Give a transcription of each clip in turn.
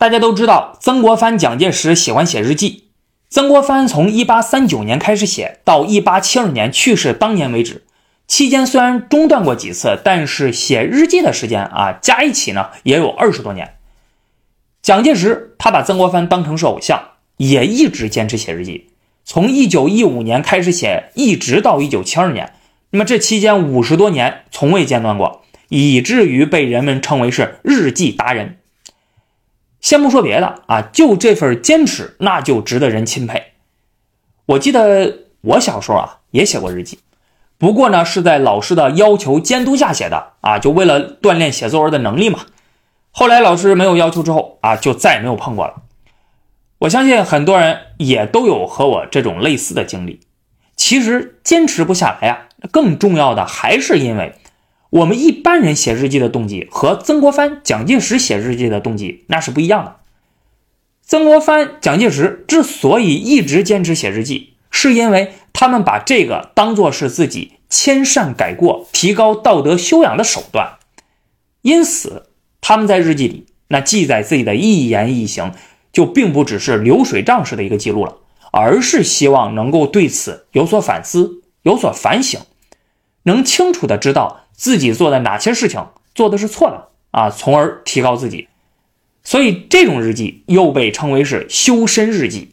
大家都知道，曾国藩、蒋介石喜欢写日记。曾国藩从1839年开始写，到1872年去世当年为止，期间虽然中断过几次，但是写日记的时间啊，加一起呢也有二十多年。蒋介石他把曾国藩当成是偶像，也一直坚持写日记，从1915年开始写，一直到1972年，那么这期间五十多年从未间断过，以至于被人们称为是日记达人。先不说别的啊，就这份坚持，那就值得人钦佩。我记得我小时候啊也写过日记，不过呢是在老师的要求监督下写的啊，就为了锻炼写作文的能力嘛。后来老师没有要求之后啊，就再也没有碰过了。我相信很多人也都有和我这种类似的经历。其实坚持不下来啊，更重要的还是因为。我们一般人写日记的动机和曾国藩、蒋介石写日记的动机那是不一样的。曾国藩、蒋介石之所以一直坚持写日记，是因为他们把这个当做是自己迁善改过、提高道德修养的手段。因此，他们在日记里那记载自己的一言一行，就并不只是流水账式的一个记录了，而是希望能够对此有所反思、有所反省，能清楚的知道。自己做的哪些事情做的是错的啊，从而提高自己，所以这种日记又被称为是修身日记。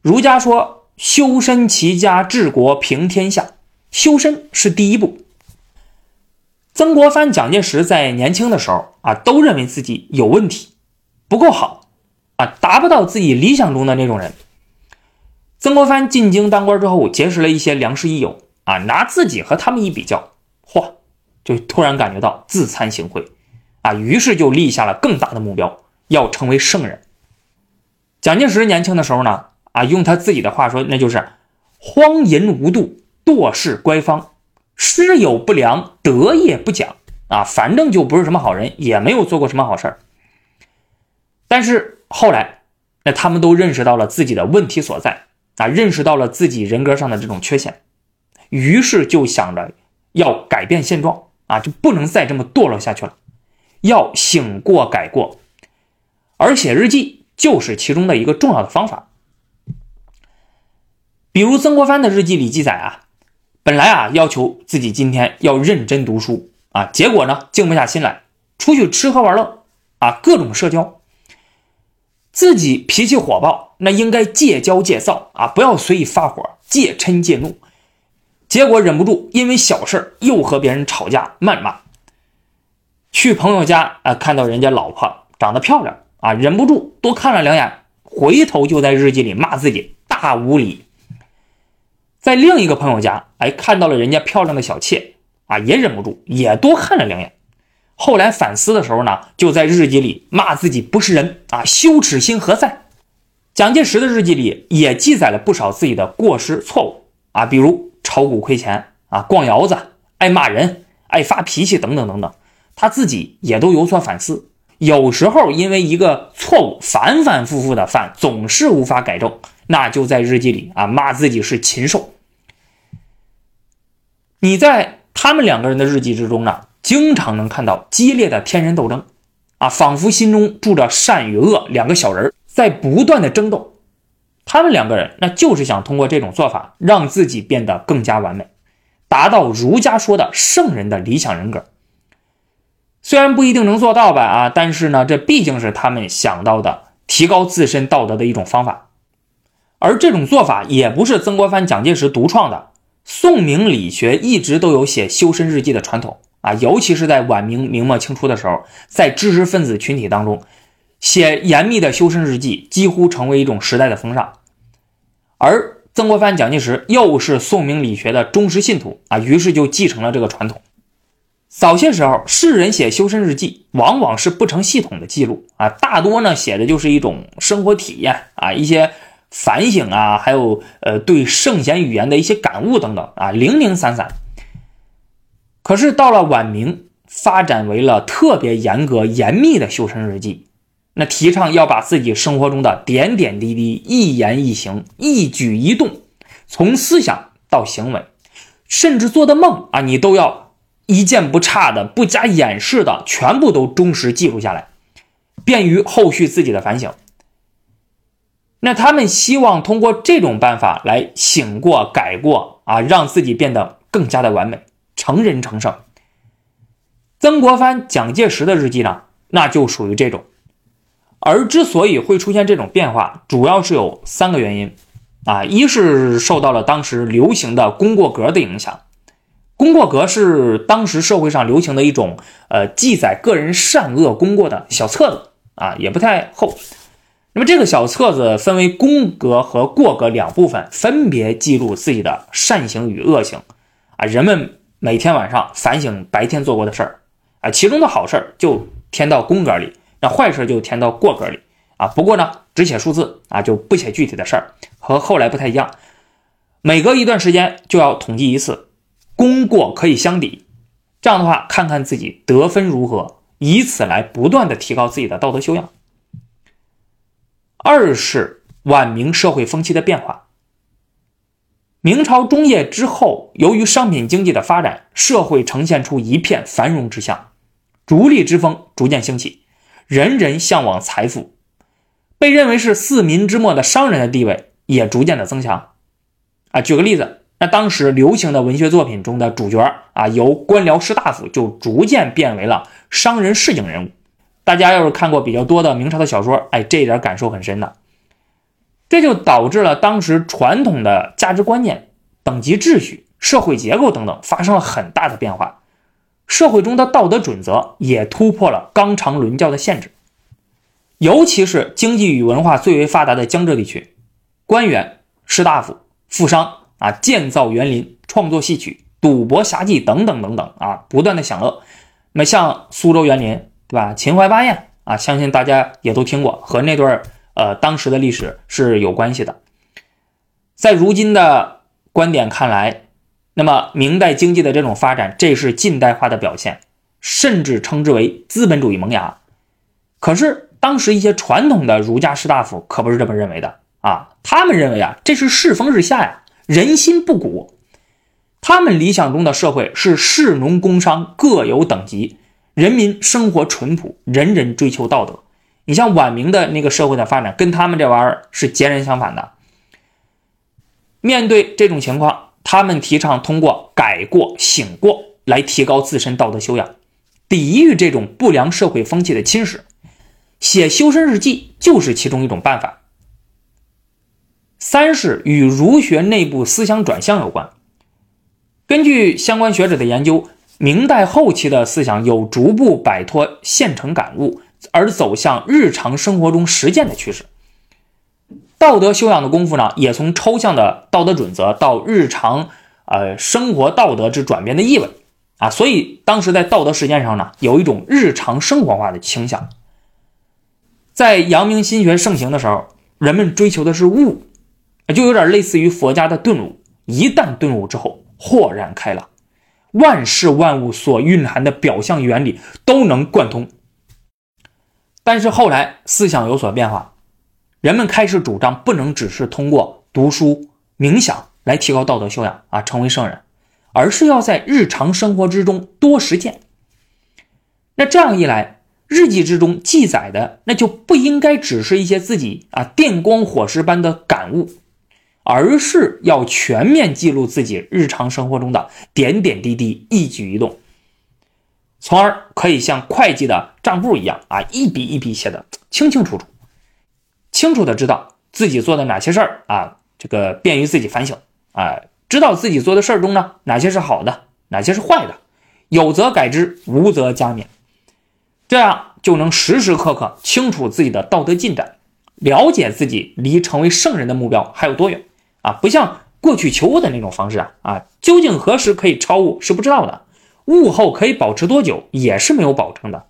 儒家说修身齐家治国平天下，修身是第一步。曾国藩、蒋介石在年轻的时候啊，都认为自己有问题，不够好啊，达不到自己理想中的那种人。曾国藩进京当官之后，结识了一些良师益友啊，拿自己和他们一比较。嚯，就突然感觉到自惭形秽，啊，于是就立下了更大的目标，要成为圣人。蒋介石年轻的时候呢，啊，用他自己的话说，那就是荒淫无度，惰事乖方，师友不良，德业不讲，啊，反正就不是什么好人，也没有做过什么好事但是后来，那他们都认识到了自己的问题所在，啊，认识到了自己人格上的这种缺陷，于是就想着。要改变现状啊，就不能再这么堕落下去了，要醒过改过，而写日记就是其中的一个重要的方法。比如曾国藩的日记里记载啊，本来啊要求自己今天要认真读书啊，结果呢静不下心来，出去吃喝玩乐啊，各种社交。自己脾气火爆，那应该戒骄戒躁啊，不要随意发火，戒嗔戒怒。结果忍不住，因为小事又和别人吵架谩骂。去朋友家啊，看到人家老婆长得漂亮啊，忍不住多看了两眼，回头就在日记里骂自己大无礼。在另一个朋友家，哎，看到了人家漂亮的小妾啊，也忍不住也多看了两眼。后来反思的时候呢，就在日记里骂自己不是人啊，羞耻心何在？蒋介石的日记里也记载了不少自己的过失错误啊，比如。炒股亏钱啊，逛窑子，爱骂人，爱发脾气，等等等等，他自己也都有所反思。有时候因为一个错误反反复复的犯，总是无法改正，那就在日记里啊骂自己是禽兽。你在他们两个人的日记之中呢，经常能看到激烈的天人斗争，啊，仿佛心中住着善与恶两个小人在不断的争斗。他们两个人，那就是想通过这种做法，让自己变得更加完美，达到儒家说的圣人的理想人格。虽然不一定能做到吧，啊，但是呢，这毕竟是他们想到的提高自身道德的一种方法。而这种做法也不是曾国藩、蒋介石独创的，宋明理学一直都有写修身日记的传统啊，尤其是在晚明、明末清初的时候，在知识分子群体当中。写严密的修身日记几乎成为一种时代的风尚，而曾国藩、蒋介石又是宋明理学的忠实信徒啊，于是就继承了这个传统。早些时候，世人写修身日记往往是不成系统的记录啊，大多呢写的就是一种生活体验啊，一些反省啊，还有呃对圣贤语言的一些感悟等等啊，零零散散。可是到了晚明，发展为了特别严格严密的修身日记。那提倡要把自己生活中的点点滴滴、一言一行、一举一动，从思想到行为，甚至做的梦啊，你都要一件不差的、不加掩饰的，全部都忠实记录下来。便于后续自己的反省。那他们希望通过这种办法来醒过、改过啊，让自己变得更加的完美，成人成圣。曾国藩、蒋介石的日记呢，那就属于这种。而之所以会出现这种变化，主要是有三个原因啊，一是受到了当时流行的功过格的影响。功过格是当时社会上流行的一种呃记载个人善恶功过的小册子啊，也不太厚。那么这个小册子分为功格和过格两部分，分别记录自己的善行与恶行，啊，人们每天晚上反省白天做过的事儿，啊，其中的好事儿就填到功格里，那坏事就填到过格里，啊，不过呢，只写数字，啊，就不写具体的事儿，和后来不太一样，每隔一段时间就要统计一次，功过可以相抵，这样的话，看看自己得分如何，以此来不断的提高自己的道德修养。二是晚明社会风气的变化。明朝中叶之后，由于商品经济的发展，社会呈现出一片繁荣之象，逐利之风逐渐兴起，人人向往财富，被认为是四民之末的商人的地位也逐渐的增强。啊，举个例子，那当时流行的文学作品中的主角啊，由官僚士大夫就逐渐变为了商人市井人物。大家要是看过比较多的明朝的小说，哎，这一点感受很深的。这就导致了当时传统的价值观念、等级秩序、社会结构等等发生了很大的变化，社会中的道德准则也突破了纲常伦教的限制。尤其是经济与文化最为发达的江浙地区，官员、士大夫、富商啊，建造园林、创作戏曲、赌博侠妓等等等等啊，不断的享乐。那么像苏州园林。对吧？秦淮八艳啊，相信大家也都听过，和那段呃当时的历史是有关系的。在如今的观点看来，那么明代经济的这种发展，这是近代化的表现，甚至称之为资本主义萌芽。可是当时一些传统的儒家士大夫可不是这么认为的啊，他们认为啊，这是世风日下呀，人心不古。他们理想中的社会是士农工商各有等级。人民生活淳朴，人人追求道德。你像晚明的那个社会的发展，跟他们这玩意儿是截然相反的。面对这种情况，他们提倡通过改过醒过来提高自身道德修养，抵御这种不良社会风气的侵蚀。写修身日记就是其中一种办法。三是与儒学内部思想转向有关。根据相关学者的研究。明代后期的思想有逐步摆脱现成感悟，而走向日常生活中实践的趋势。道德修养的功夫呢，也从抽象的道德准则到日常呃生活道德之转变的意味啊，所以当时在道德实践上呢，有一种日常生活化的倾向。在阳明心学盛行的时候，人们追求的是悟，就有点类似于佛家的顿悟。一旦顿悟之后，豁然开朗。万事万物所蕴含的表象原理都能贯通，但是后来思想有所变化，人们开始主张不能只是通过读书、冥想来提高道德修养啊，成为圣人，而是要在日常生活之中多实践。那这样一来，日记之中记载的那就不应该只是一些自己啊电光火石般的感悟。而是要全面记录自己日常生活中的点点滴滴、一举一动，从而可以像会计的账簿一样啊，一笔一笔写的清清楚楚，清楚的知道自己做的哪些事儿啊，这个便于自己反省啊，知道自己做的事儿中呢，哪些是好的，哪些是坏的，有则改之，无则加勉，这样就能时时刻刻清楚自己的道德进展，了解自己离成为圣人的目标还有多远。啊，不像过去求悟的那种方式啊啊，究竟何时可以超悟是不知道的，悟后可以保持多久也是没有保证的。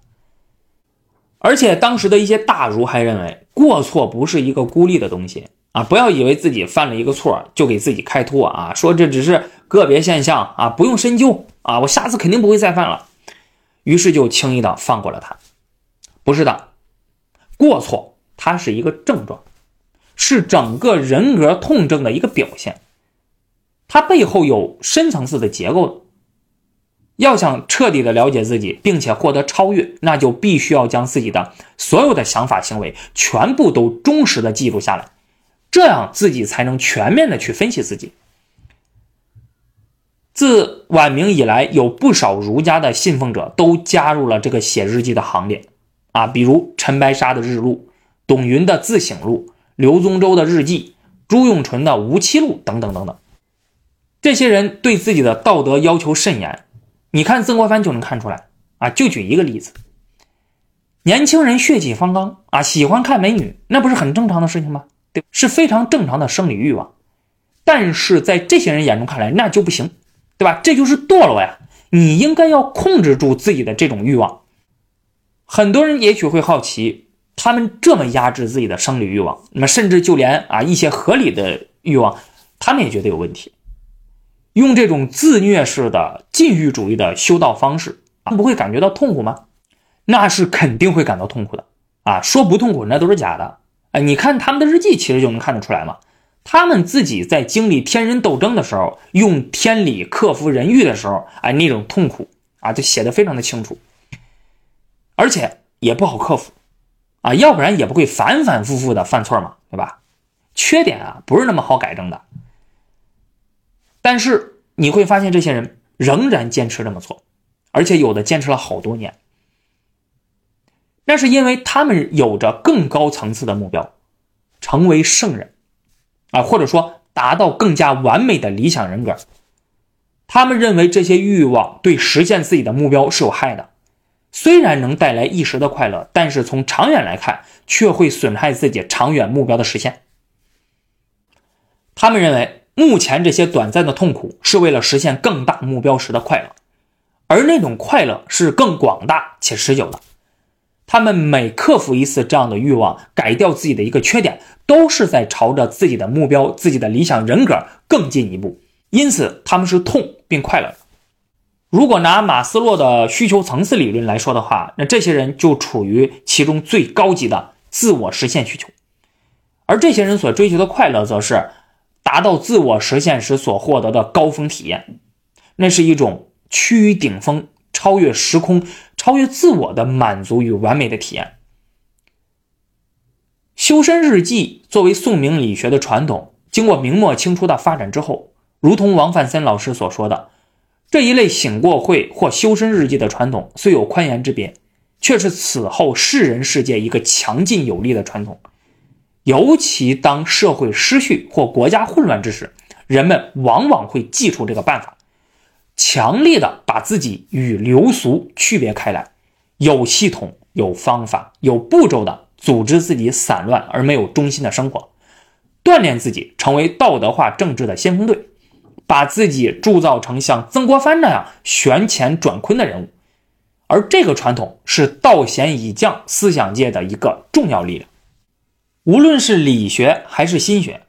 而且当时的一些大儒还认为，过错不是一个孤立的东西啊，不要以为自己犯了一个错就给自己开脱啊，说这只是个别现象啊，不用深究啊，我下次肯定不会再犯了，于是就轻易的放过了他。不是的，过错它是一个症状。是整个人格痛症的一个表现，它背后有深层次的结构的。要想彻底的了解自己，并且获得超越，那就必须要将自己的所有的想法、行为全部都忠实的记录下来，这样自己才能全面的去分析自己。自晚明以来，有不少儒家的信奉者都加入了这个写日记的行列，啊，比如陈白沙的日录、董云的自省录、刘宗周的日记、朱永纯的无期录等等等等。这些人对自己的道德要求甚严，你看曾国藩就能看出来啊。就举一个例子，年轻人血气方刚啊，喜欢看美女，那不是很正常的事情吗？对，是非常正常的生理欲望。但是在这些人眼中看来，那就不行。对吧？这就是堕落呀！你应该要控制住自己的这种欲望。很多人也许会好奇，他们这么压制自己的生理欲望，那么甚至就连啊一些合理的欲望，他们也觉得有问题。用这种自虐式的禁欲主义的修道方式，不会感觉到痛苦吗？那是肯定会感到痛苦的啊！说不痛苦那都是假的。哎，你看他们的日记，其实就能看得出来嘛。他们自己在经历天人斗争的时候，用天理克服人欲的时候，哎，那种痛苦啊，就写的非常的清楚，而且也不好克服，啊，要不然也不会反反复复的犯错嘛，对吧？缺点啊，不是那么好改正的。但是你会发现，这些人仍然坚持这么做，而且有的坚持了好多年。那是因为他们有着更高层次的目标，成为圣人。啊，或者说达到更加完美的理想人格，他们认为这些欲望对实现自己的目标是有害的，虽然能带来一时的快乐，但是从长远来看，却会损害自己长远目标的实现。他们认为，目前这些短暂的痛苦是为了实现更大目标时的快乐，而那种快乐是更广大且持久的。他们每克服一次这样的欲望，改掉自己的一个缺点，都是在朝着自己的目标、自己的理想人格更进一步。因此，他们是痛并快乐的。如果拿马斯洛的需求层次理论来说的话，那这些人就处于其中最高级的自我实现需求，而这些人所追求的快乐，则是达到自我实现时所获得的高峰体验，那是一种趋于顶峰。超越时空、超越自我的满足与完美的体验。修身日记作为宋明理学的传统，经过明末清初的发展之后，如同王范森老师所说的，这一类醒过会或修身日记的传统虽有宽严之别，却是此后世人世界一个强劲有力的传统。尤其当社会失序或国家混乱之时，人们往往会记出这个办法。强力的把自己与流俗区别开来，有系统、有方法、有步骤的组织自己散乱而没有中心的生活，锻炼自己成为道德化政治的先锋队，把自己铸造成像曾国藩那样旋乾转坤的人物。而这个传统是道贤以降思想界的一个重要力量。无论是理学还是心学，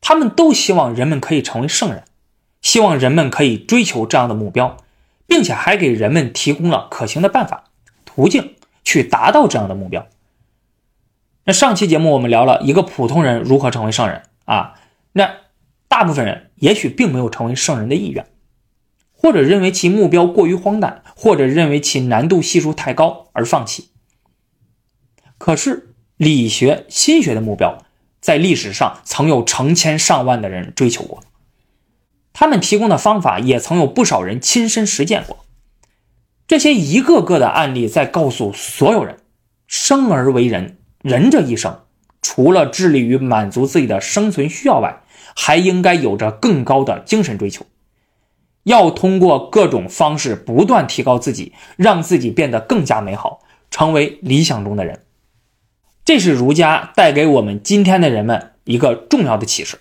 他们都希望人们可以成为圣人。希望人们可以追求这样的目标，并且还给人们提供了可行的办法、途径去达到这样的目标。那上期节目我们聊了一个普通人如何成为圣人啊，那大部分人也许并没有成为圣人的意愿，或者认为其目标过于荒诞，或者认为其难度系数太高而放弃。可是理学、心学的目标，在历史上曾有成千上万的人追求过。他们提供的方法也曾有不少人亲身实践过，这些一个个的案例在告诉所有人：生而为人，人这一生，除了致力于满足自己的生存需要外，还应该有着更高的精神追求，要通过各种方式不断提高自己，让自己变得更加美好，成为理想中的人。这是儒家带给我们今天的人们一个重要的启示。